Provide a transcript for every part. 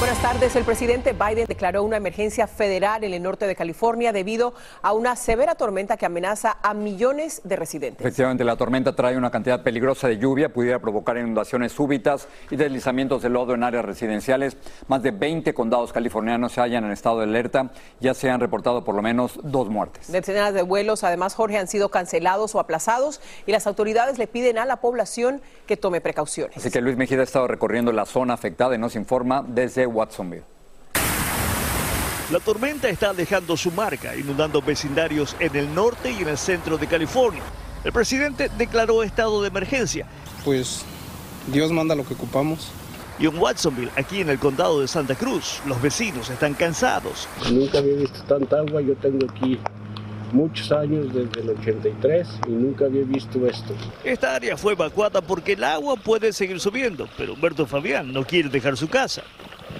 Buenas tardes. El presidente Biden declaró una emergencia federal en el norte de California debido a una severa tormenta que amenaza a millones de residentes. Efectivamente, la tormenta trae una cantidad peligrosa de lluvia, pudiera provocar inundaciones súbitas y deslizamientos de lodo en áreas residenciales. Más de 20 condados californianos se hallan en estado de alerta. Ya se han reportado por lo menos dos muertes. Decenas de vuelos, además, Jorge, han sido cancelados o aplazados y las autoridades le piden a la población que tome precauciones. Así que Luis Mejida ha estado recorriendo la zona afectada y nos informa desde Watsonville. La tormenta está dejando su marca, inundando vecindarios en el norte y en el centro de California. El presidente declaró estado de emergencia. Pues Dios manda lo que ocupamos. Y en Watsonville, aquí en el condado de Santa Cruz, los vecinos están cansados. Nunca había visto tanta agua, yo tengo aquí muchos años desde el 83 y nunca había visto esto. Esta área fue evacuada porque el agua puede seguir subiendo, pero Humberto Fabián no quiere dejar su casa.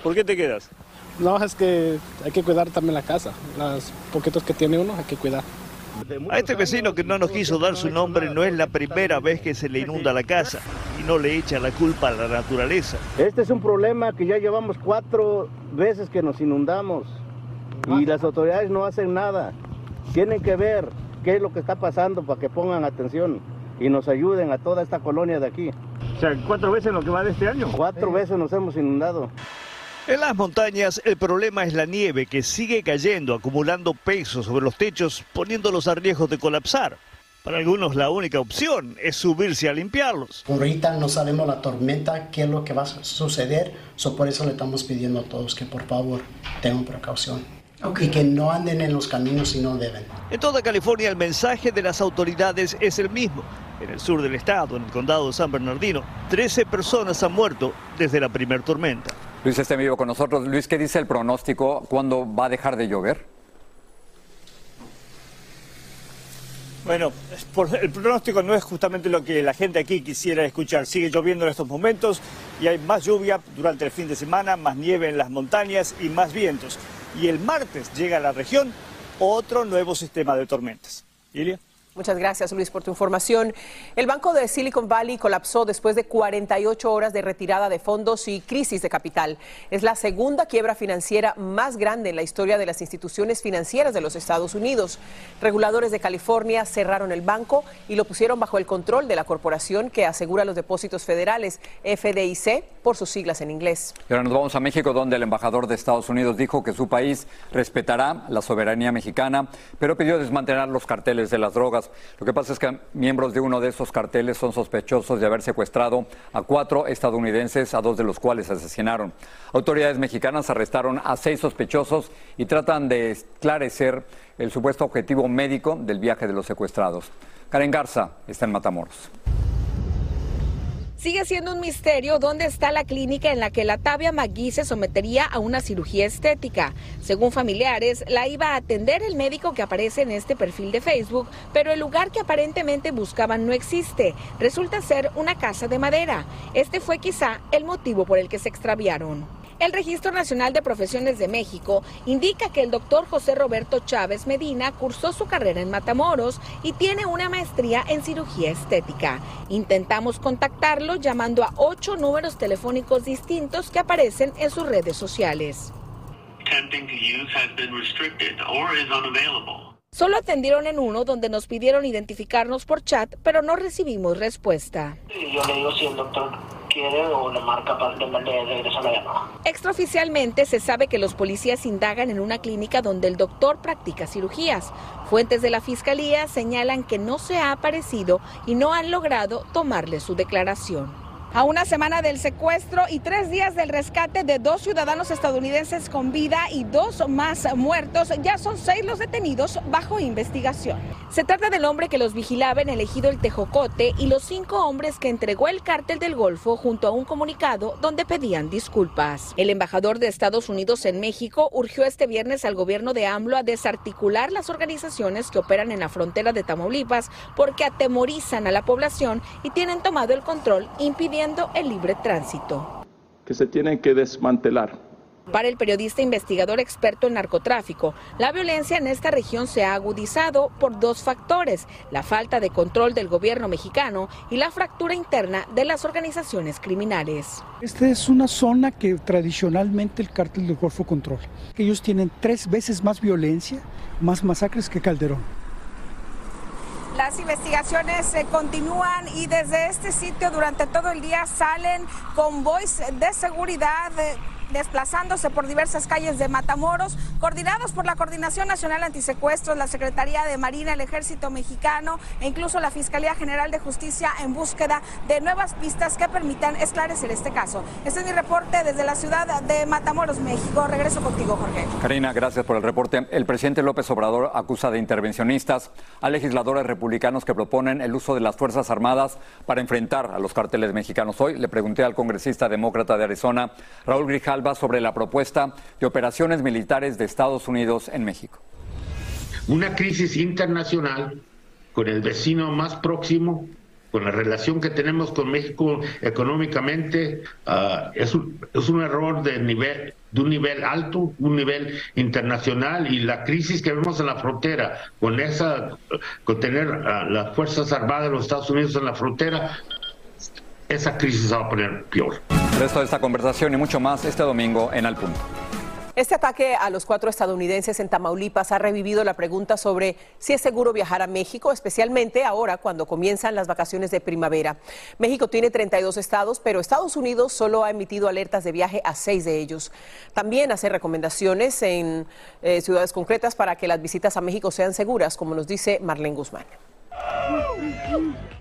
¿Por qué te quedas? No, es que hay que cuidar también la casa. Los poquitos que tiene uno hay que cuidar. A este vecino que no nos quiso dar su nombre no es la primera vez que se le inunda la casa y no le echa la culpa a la naturaleza. Este es un problema que ya llevamos cuatro veces que nos inundamos y las autoridades no hacen nada. Tienen que ver qué es lo que está pasando para que pongan atención y nos ayuden a toda esta colonia de aquí. O sea, cuatro veces lo que va de este año. Cuatro veces nos hemos inundado. En las montañas el problema es la nieve que sigue cayendo, acumulando peso sobre los techos, poniéndolos a riesgo de colapsar. Para algunos la única opción es subirse a limpiarlos. Por ahorita no sabemos la tormenta, qué es lo que va a suceder, so por eso le estamos pidiendo a todos que por favor tengan precaución. Y que no anden en los caminos si no deben. En toda California el mensaje de las autoridades es el mismo. En el sur del estado, en el condado de San Bernardino, 13 personas han muerto desde la primera tormenta. Luis está en vivo con nosotros. Luis, ¿qué dice el pronóstico? ¿Cuándo va a dejar de llover? Bueno, el pronóstico no es justamente lo que la gente aquí quisiera escuchar. Sigue lloviendo en estos momentos y hay más lluvia durante el fin de semana, más nieve en las montañas y más vientos. Y el martes llega a la región otro nuevo sistema de tormentas. Ilia. Muchas gracias, Luis, por tu información. El banco de Silicon Valley colapsó después de 48 horas de retirada de fondos y crisis de capital. Es la segunda quiebra financiera más grande en la historia de las instituciones financieras de los Estados Unidos. Reguladores de California cerraron el banco y lo pusieron bajo el control de la corporación que asegura los depósitos federales, FDIC, por sus siglas en inglés. Ahora nos vamos a México, donde el embajador de Estados Unidos dijo que su país respetará la soberanía mexicana, pero pidió desmantelar los carteles de las drogas. Lo que pasa es que miembros de uno de esos carteles son sospechosos de haber secuestrado a cuatro estadounidenses, a dos de los cuales asesinaron. Autoridades mexicanas arrestaron a seis sospechosos y tratan de esclarecer el supuesto objetivo médico del viaje de los secuestrados. Karen Garza está en Matamoros. Sigue siendo un misterio dónde está la clínica en la que la Tabia Magui se sometería a una cirugía estética. Según familiares, la iba a atender el médico que aparece en este perfil de Facebook, pero el lugar que aparentemente buscaban no existe. Resulta ser una casa de madera. Este fue quizá el motivo por el que se extraviaron. El Registro Nacional de Profesiones de México indica que el doctor José Roberto Chávez Medina cursó su carrera en Matamoros y tiene una maestría en cirugía estética. Intentamos contactarlo llamando a ocho números telefónicos distintos que aparecen en sus redes sociales. Solo atendieron en uno donde nos pidieron identificarnos por chat, pero no recibimos respuesta. Yo le digo si el doctor o le marca para la. Extraoficialmente se sabe que los policías indagan en una clínica donde el doctor practica cirugías. Fuentes de la fiscalía señalan que no se ha aparecido y no han logrado tomarle su declaración. A una semana del secuestro y tres días del rescate de dos ciudadanos estadounidenses con vida y dos más muertos, ya son seis los detenidos bajo investigación. Se trata del hombre que los vigilaba en el ejido El Tejocote y los cinco hombres que entregó el cártel del Golfo junto a un comunicado donde pedían disculpas. El embajador de Estados Unidos en México urgió este viernes al gobierno de AMLO a desarticular las organizaciones que operan en la frontera de Tamaulipas porque atemorizan a la población y tienen tomado el control impidiendo el libre tránsito. Que se tienen que desmantelar. Para el periodista investigador experto en narcotráfico, la violencia en esta región se ha agudizado por dos factores, la falta de control del gobierno mexicano y la fractura interna de las organizaciones criminales. Esta es una zona que tradicionalmente el cártel del Golfo controla. Ellos tienen tres veces más violencia, más masacres que Calderón. Las investigaciones se continúan y desde este sitio durante todo el día salen convoys de seguridad desplazándose por diversas calles de Matamoros, coordinados por la Coordinación Nacional Antisecuestros, la Secretaría de Marina, el Ejército Mexicano e incluso la Fiscalía General de Justicia en búsqueda de nuevas pistas que permitan esclarecer este caso. Este es mi reporte desde la ciudad de Matamoros, México. Regreso contigo, Jorge. Karina, gracias por el reporte. El presidente López Obrador acusa de intervencionistas a legisladores republicanos que proponen el uso de las Fuerzas Armadas para enfrentar a los carteles mexicanos. Hoy le pregunté al congresista demócrata de Arizona, Raúl Grijal, sobre la propuesta de operaciones militares de Estados Unidos en México. Una crisis internacional con el vecino más próximo, con la relación que tenemos con México económicamente, ah, es, un, es un error de nivel de un nivel alto, un nivel internacional y la crisis que vemos en la frontera con esa con tener ah, las fuerzas armadas de los Estados Unidos en la frontera esa crisis se va a poner peor. El resto de esta conversación y mucho más este domingo en Al Punto. Este ataque a los cuatro estadounidenses en Tamaulipas ha revivido la pregunta sobre si es seguro viajar a México, especialmente ahora cuando comienzan las vacaciones de primavera. México tiene 32 estados, pero Estados Unidos solo ha emitido alertas de viaje a seis de ellos. También hace recomendaciones en eh, ciudades concretas para que las visitas a México sean seguras, como nos dice Marlene Guzmán.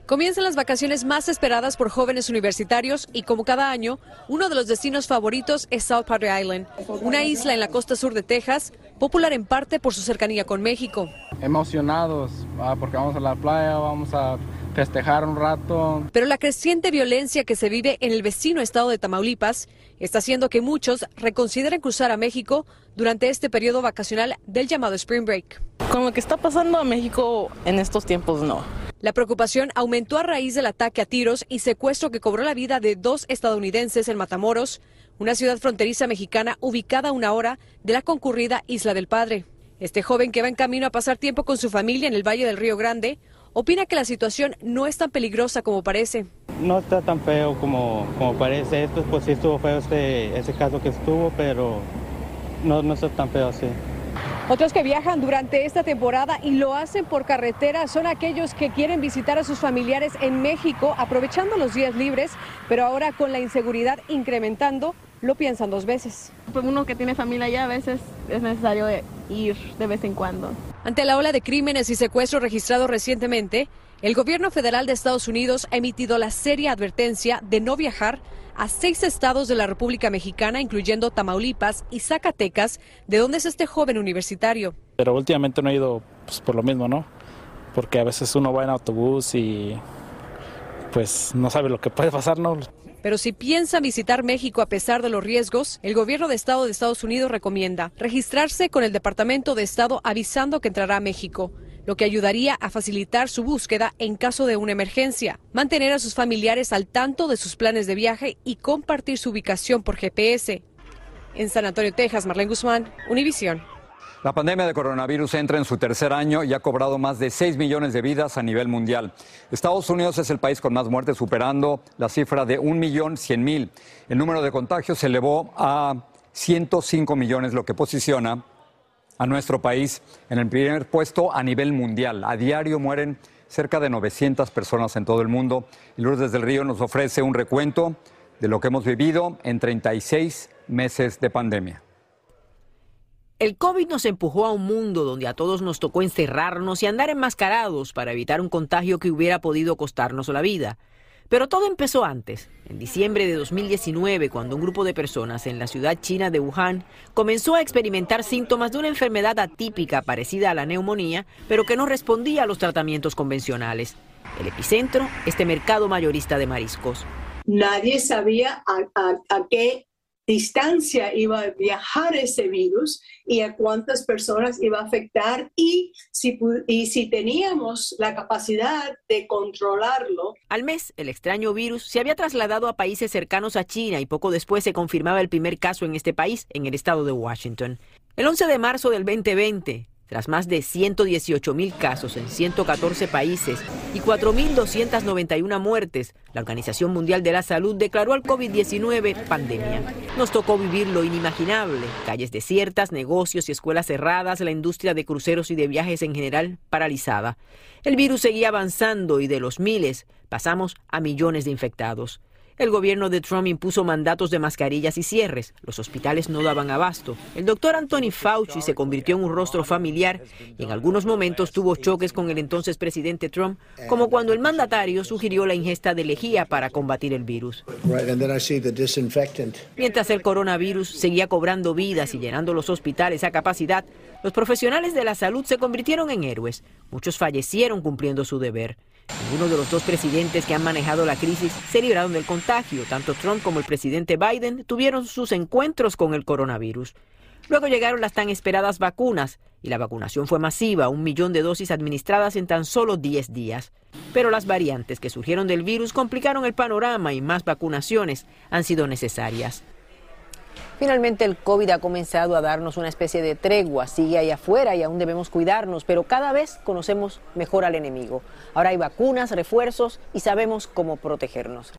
Comienzan las vacaciones más esperadas por jóvenes universitarios y como cada año, uno de los destinos favoritos es South Padre Island, una isla en la costa sur de Texas, popular en parte por su cercanía con México. Emocionados ah, porque vamos a la playa, vamos a festejar un rato. Pero la creciente violencia que se vive en el vecino estado de Tamaulipas está haciendo que muchos reconsideren cruzar a México durante este periodo vacacional del llamado Spring Break. Con lo que está pasando a México en estos tiempos, no. La preocupación aumentó a raíz del ataque a tiros y secuestro que cobró la vida de dos estadounidenses en Matamoros, una ciudad fronteriza mexicana ubicada a una hora de la concurrida Isla del Padre. Este joven que va en camino a pasar tiempo con su familia en el Valle del Río Grande opina que la situación no es tan peligrosa como parece. No está tan feo como, como parece. Esto pues sí estuvo feo este, ese caso que estuvo, pero no, no está tan feo así. Otros que viajan durante esta temporada y lo hacen por carretera son aquellos que quieren visitar a sus familiares en México aprovechando los días libres, pero ahora con la inseguridad incrementando, lo piensan dos veces. Pues uno que tiene familia allá a veces es necesario ir de vez en cuando. Ante la ola de crímenes y secuestros registrados recientemente, el gobierno federal de Estados Unidos ha emitido la seria advertencia de no viajar a seis estados de la República Mexicana, incluyendo Tamaulipas y Zacatecas, de donde es este joven universitario. Pero últimamente no he ido pues, por lo mismo, ¿no? Porque a veces uno va en autobús y pues no sabe lo que puede pasar, ¿no? Pero si piensa visitar México a pesar de los riesgos, el gobierno de Estado de Estados Unidos recomienda registrarse con el Departamento de Estado avisando que entrará a México, lo que ayudaría a facilitar su búsqueda en caso de una emergencia, mantener a sus familiares al tanto de sus planes de viaje y compartir su ubicación por GPS. En San Antonio, Texas, Marlene Guzmán, Univisión. La pandemia de coronavirus entra en su tercer año y ha cobrado más de 6 millones de vidas a nivel mundial. Estados Unidos es el país con más muertes, superando la cifra de 1.100.000. El número de contagios se elevó a 105 millones, lo que posiciona a nuestro país en el primer puesto a nivel mundial. A diario mueren cerca de 900 personas en todo el mundo. Y Lourdes del Río nos ofrece un recuento de lo que hemos vivido en 36 meses de pandemia. El COVID nos empujó a un mundo donde a todos nos tocó encerrarnos y andar enmascarados para evitar un contagio que hubiera podido costarnos la vida. Pero todo empezó antes, en diciembre de 2019, cuando un grupo de personas en la ciudad china de Wuhan comenzó a experimentar síntomas de una enfermedad atípica parecida a la neumonía, pero que no respondía a los tratamientos convencionales. El epicentro, este mercado mayorista de mariscos. Nadie sabía a, a qué distancia iba a viajar ese virus y a cuántas personas iba a afectar y si, y si teníamos la capacidad de controlarlo. Al mes, el extraño virus se había trasladado a países cercanos a China y poco después se confirmaba el primer caso en este país, en el estado de Washington. El 11 de marzo del 2020, tras más de 118 mil casos en 114 países y 4.291 muertes, la Organización Mundial de la Salud declaró al COVID-19 pandemia. Nos tocó vivir lo inimaginable, calles desiertas, negocios y escuelas cerradas, la industria de cruceros y de viajes en general paralizada. El virus seguía avanzando y de los miles pasamos a millones de infectados. El gobierno de Trump impuso mandatos de mascarillas y cierres. Los hospitales no daban abasto. El doctor Anthony Fauci se convirtió en un rostro familiar y en algunos momentos tuvo choques con el entonces presidente Trump, como cuando el mandatario sugirió la ingesta de lejía para combatir el virus. Mientras el coronavirus seguía cobrando vidas y llenando los hospitales a capacidad, los profesionales de la salud se convirtieron en héroes. Muchos fallecieron cumpliendo su deber. Ninguno de los dos presidentes que han manejado la crisis se libraron del contagio. Tanto Trump como el presidente Biden tuvieron sus encuentros con el coronavirus. Luego llegaron las tan esperadas vacunas y la vacunación fue masiva, un millón de dosis administradas en tan solo 10 días. Pero las variantes que surgieron del virus complicaron el panorama y más vacunaciones han sido necesarias. Finalmente el COVID ha comenzado a darnos una especie de tregua, sigue ahí afuera y aún debemos cuidarnos, pero cada vez conocemos mejor al enemigo. Ahora hay vacunas, refuerzos y sabemos cómo protegernos.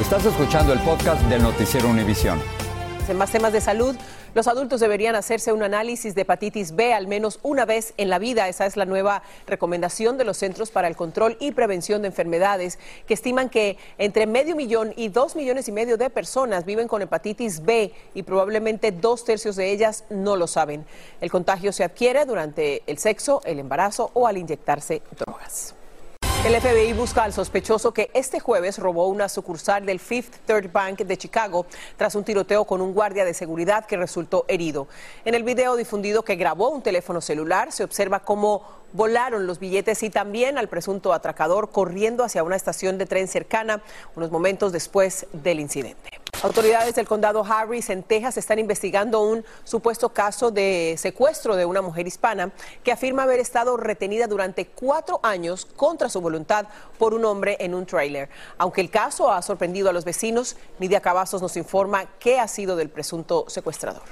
Estás escuchando el podcast del Noticiero Univisión. En más temas de salud, los adultos deberían hacerse un análisis de hepatitis B al menos una vez en la vida. Esa es la nueva recomendación de los Centros para el Control y Prevención de Enfermedades, que estiman que entre medio millón y dos millones y medio de personas viven con hepatitis B y probablemente dos tercios de ellas no lo saben. El contagio se adquiere durante el sexo, el embarazo o al inyectarse drogas. El FBI busca al sospechoso que este jueves robó una sucursal del Fifth Third Bank de Chicago tras un tiroteo con un guardia de seguridad que resultó herido. En el video difundido que grabó un teléfono celular se observa cómo volaron los billetes y también al presunto atracador corriendo hacia una estación de tren cercana unos momentos después del incidente. Autoridades del condado Harris en Texas están investigando un supuesto caso de secuestro de una mujer hispana que afirma haber estado retenida durante cuatro años contra su voluntad por un hombre en un trailer. Aunque el caso ha sorprendido a los vecinos, Nidia Cavazos nos informa qué ha sido del presunto secuestrador.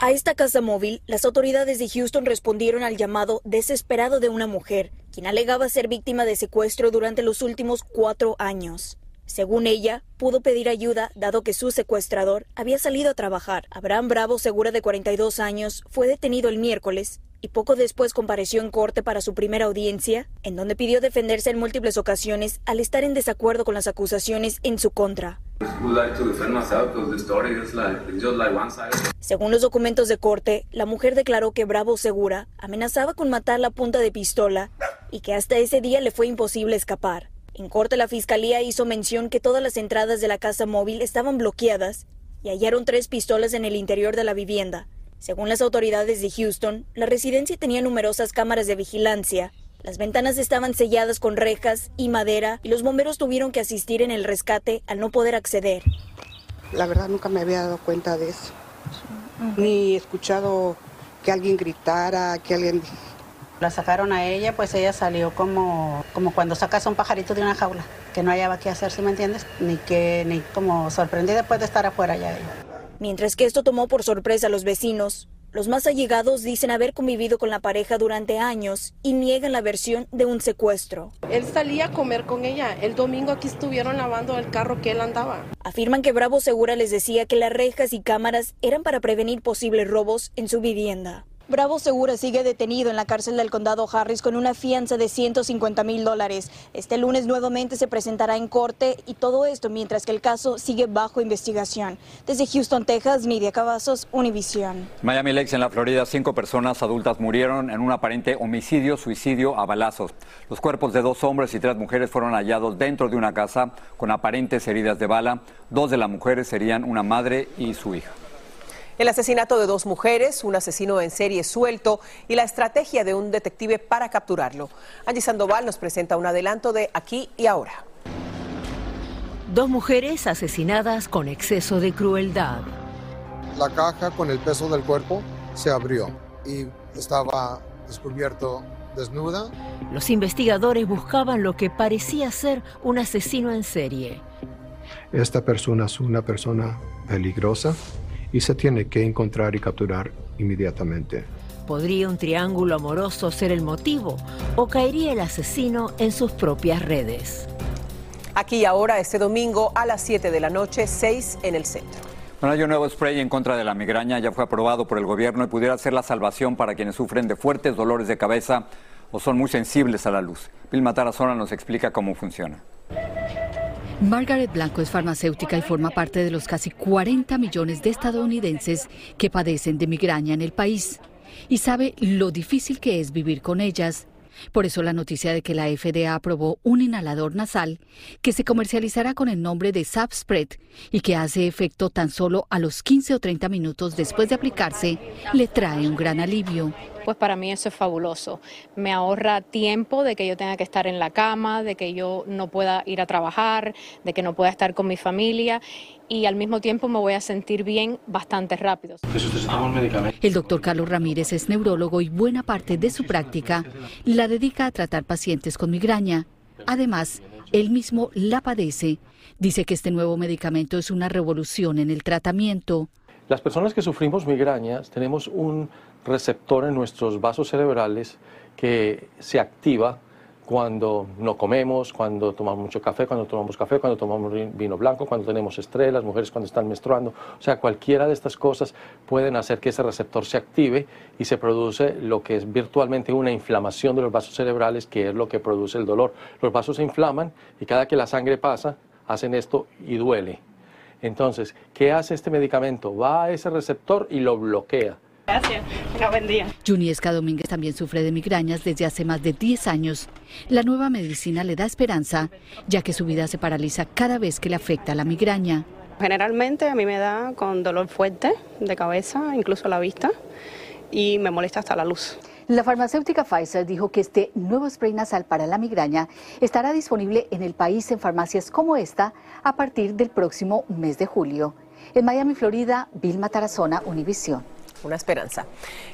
A esta casa móvil, las autoridades de Houston respondieron al llamado desesperado de una mujer, quien alegaba ser víctima de secuestro durante los últimos cuatro años. Según ella, pudo pedir ayuda dado que su secuestrador había salido a trabajar. Abraham Bravo, segura de 42 años, fue detenido el miércoles y poco después compareció en corte para su primera audiencia, en donde pidió defenderse en múltiples ocasiones al estar en desacuerdo con las acusaciones en su contra. Según los documentos de corte, la mujer declaró que Bravo Segura amenazaba con matar la punta de pistola y que hasta ese día le fue imposible escapar. En corte, la fiscalía hizo mención que todas las entradas de la casa móvil estaban bloqueadas y hallaron tres pistolas en el interior de la vivienda. Según las autoridades de Houston, la residencia tenía numerosas cámaras de vigilancia. Las ventanas estaban selladas con rejas y madera y los bomberos tuvieron que asistir en el rescate al no poder acceder. La verdad nunca me había dado cuenta de eso. Ni escuchado que alguien gritara, que alguien la sacaron a ella, pues ella salió como, como cuando sacas a un pajarito de una jaula, que no hallaba qué hacer, si me entiendes? Ni que, ni como sorprendida después de estar afuera ya ella. Mientras que esto tomó por sorpresa a los vecinos, los más allegados dicen haber convivido con la pareja durante años y niegan la versión de un secuestro. Él salía a comer con ella. El domingo aquí estuvieron lavando el carro que él andaba. Afirman que Bravo Segura les decía que las rejas y cámaras eran para prevenir posibles robos en su vivienda. Bravo Segura sigue detenido en la cárcel del condado Harris con una fianza de 150 mil dólares. Este lunes nuevamente se presentará en corte y todo esto mientras que el caso sigue bajo investigación. Desde Houston, Texas, Nidia Cavazos, Univision. Miami Lakes, en la Florida, cinco personas adultas murieron en un aparente homicidio-suicidio a balazos. Los cuerpos de dos hombres y tres mujeres fueron hallados dentro de una casa con aparentes heridas de bala. Dos de las mujeres serían una madre y su hija. El asesinato de dos mujeres, un asesino en serie suelto y la estrategia de un detective para capturarlo. Angie Sandoval nos presenta un adelanto de Aquí y Ahora. Dos mujeres asesinadas con exceso de crueldad. La caja con el peso del cuerpo se abrió y estaba descubierto desnuda. Los investigadores buscaban lo que parecía ser un asesino en serie. Esta persona es una persona peligrosa y se tiene que encontrar y capturar inmediatamente. ¿Podría un triángulo amoroso ser el motivo o caería el asesino en sus propias redes? Aquí y ahora, este domingo a las 7 de la noche, 6 en el centro. Bueno, hay un nuevo spray en contra de la migraña, ya fue aprobado por el gobierno y pudiera ser la salvación para quienes sufren de fuertes dolores de cabeza o son muy sensibles a la luz. Vilma Tarazona nos explica cómo funciona. Margaret Blanco es farmacéutica y forma parte de los casi 40 millones de estadounidenses que padecen de migraña en el país y sabe lo difícil que es vivir con ellas. Por eso la noticia de que la FDA aprobó un inhalador nasal que se comercializará con el nombre de Subspread y que hace efecto tan solo a los 15 o 30 minutos después de aplicarse, le trae un gran alivio pues para mí eso es fabuloso. Me ahorra tiempo de que yo tenga que estar en la cama, de que yo no pueda ir a trabajar, de que no pueda estar con mi familia y al mismo tiempo me voy a sentir bien bastante rápido. El doctor Carlos Ramírez es neurólogo y buena parte de su práctica la dedica a tratar pacientes con migraña. Además, él mismo la padece. Dice que este nuevo medicamento es una revolución en el tratamiento. Las personas que sufrimos migrañas tenemos un receptor en nuestros vasos cerebrales que se activa cuando no comemos, cuando tomamos mucho café, cuando tomamos café, cuando tomamos vino blanco, cuando tenemos estrés, las mujeres cuando están menstruando. O sea, cualquiera de estas cosas pueden hacer que ese receptor se active y se produce lo que es virtualmente una inflamación de los vasos cerebrales, que es lo que produce el dolor. Los vasos se inflaman y cada que la sangre pasa, hacen esto y duele. Entonces, ¿qué hace este medicamento? Va a ese receptor y lo bloquea Gracias. Una buen día. Juniesca Domínguez también sufre de migrañas desde hace más de 10 años. La nueva medicina le da esperanza, ya que su vida se paraliza cada vez que le afecta la migraña. Generalmente a mí me da con dolor fuerte de cabeza, incluso la vista, y me molesta hasta la luz. La farmacéutica Pfizer dijo que este nuevo spray nasal para la migraña estará disponible en el país en farmacias como esta a partir del próximo mes de julio. En Miami, Florida, Vilma Tarazona, Univisión una esperanza.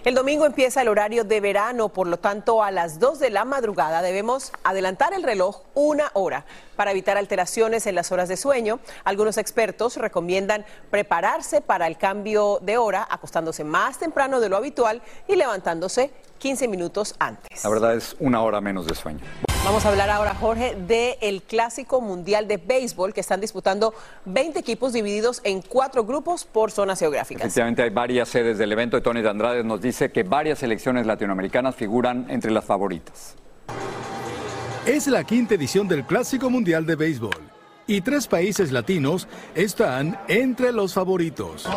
El domingo empieza el horario de verano, por lo tanto a las 2 de la madrugada debemos adelantar el reloj una hora para evitar alteraciones en las horas de sueño. Algunos expertos recomiendan prepararse para el cambio de hora acostándose más temprano de lo habitual y levantándose 15 minutos antes. La verdad es una hora menos de sueño. Vamos a hablar ahora, Jorge, del Clásico Mundial de Béisbol que están disputando 20 equipos divididos en cuatro grupos por zonas geográficas. Efectivamente, hay varias sedes del evento y Tony de Andrade nos dice que varias selecciones latinoamericanas figuran entre las favoritas. Es la quinta edición del Clásico Mundial de Béisbol y tres países latinos están entre los favoritos.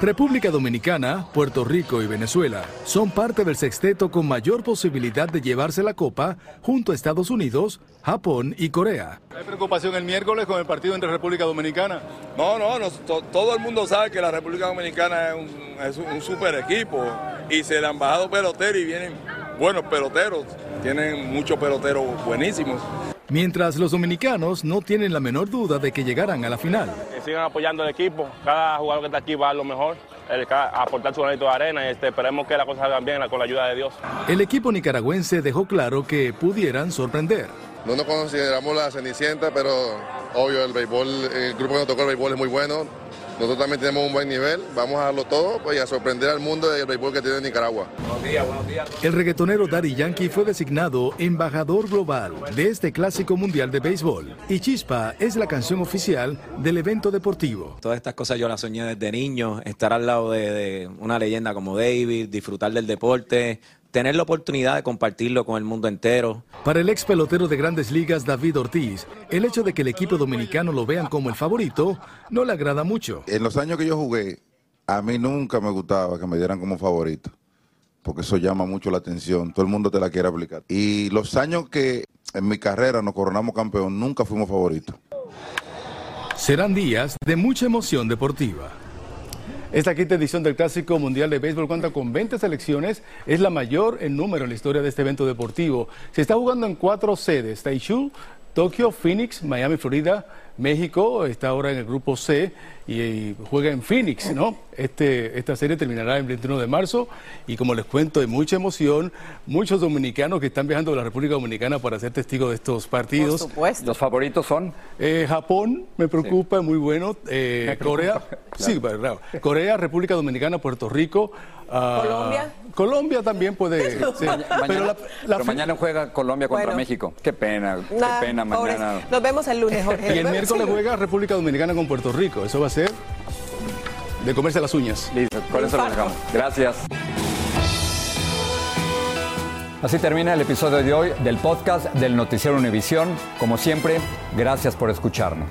República Dominicana, Puerto Rico y Venezuela son parte del sexteto con mayor posibilidad de llevarse la copa junto a Estados Unidos, Japón y Corea. ¿Hay preocupación el miércoles con el partido entre República Dominicana? No, no, todo el mundo sabe que la República Dominicana es un, super equipo y se le han bajado peloteros y vienen buenos peloteros, tienen muchos peloteros buenísimos mientras los dominicanos no tienen la menor duda de que llegarán a la final. Que sigan apoyando al equipo, cada jugador que está aquí va a lo mejor, a aportar su granito de arena y este, esperemos que las cosas salgan bien con la ayuda de Dios. El equipo nicaragüense dejó claro que pudieran sorprender. No nos consideramos la cenicienta, pero obvio el béisbol, el grupo que nos tocó el béisbol es muy bueno. Nosotros también tenemos un buen nivel, vamos a darlo todo pues, y a sorprender al mundo del béisbol que tiene Nicaragua. Buenos días, buenos días. El reggaetonero Daddy Yankee fue designado embajador global de este clásico mundial de béisbol y Chispa es la canción oficial del evento deportivo. Todas estas cosas yo las soñé desde niño, estar al lado de, de una leyenda como David, disfrutar del deporte, tener la oportunidad de compartirlo con el mundo entero. Para el ex pelotero de grandes ligas David Ortiz, el hecho de que el equipo dominicano lo vean como el favorito no le agrada mucho. En los años que yo jugué, a mí nunca me gustaba que me dieran como favorito, porque eso llama mucho la atención, todo el mundo te la quiere aplicar. Y los años que en mi carrera nos coronamos campeón, nunca fuimos favoritos. Serán días de mucha emoción deportiva. Esta quinta edición del Clásico Mundial de Béisbol cuenta con 20 selecciones, es la mayor en número en la historia de este evento deportivo. Se está jugando en cuatro sedes, Taishu, Tokio, Phoenix, Miami, Florida, México está ahora en el grupo C y, juega en Phoenix, ¿no? Este, esta serie terminará el 21 de marzo y como les cuento, hay mucha emoción, muchos dominicanos que están viajando a la República Dominicana para ser testigos de estos partidos. Por supuesto. ¿Los favoritos son? Eh, Japón, me preocupa, muy bueno. Eh, Corea, sí, claro. Corea, República Dominicana, Puerto Rico. Uh, Colombia. Colombia también puede. Mañana, pero, mañana juega Colombia contra México. Qué pena, qué pena mañana. Nos vemos el lunes, Jorge. Y el miércoles juega República Dominicana con Puerto Rico. Eso va a ser de comerse las uñas. Listo, con eso lo dejamos. Gracias. Así termina el episodio de hoy del podcast del Noticiero Univisión. Como siempre, gracias por escucharnos.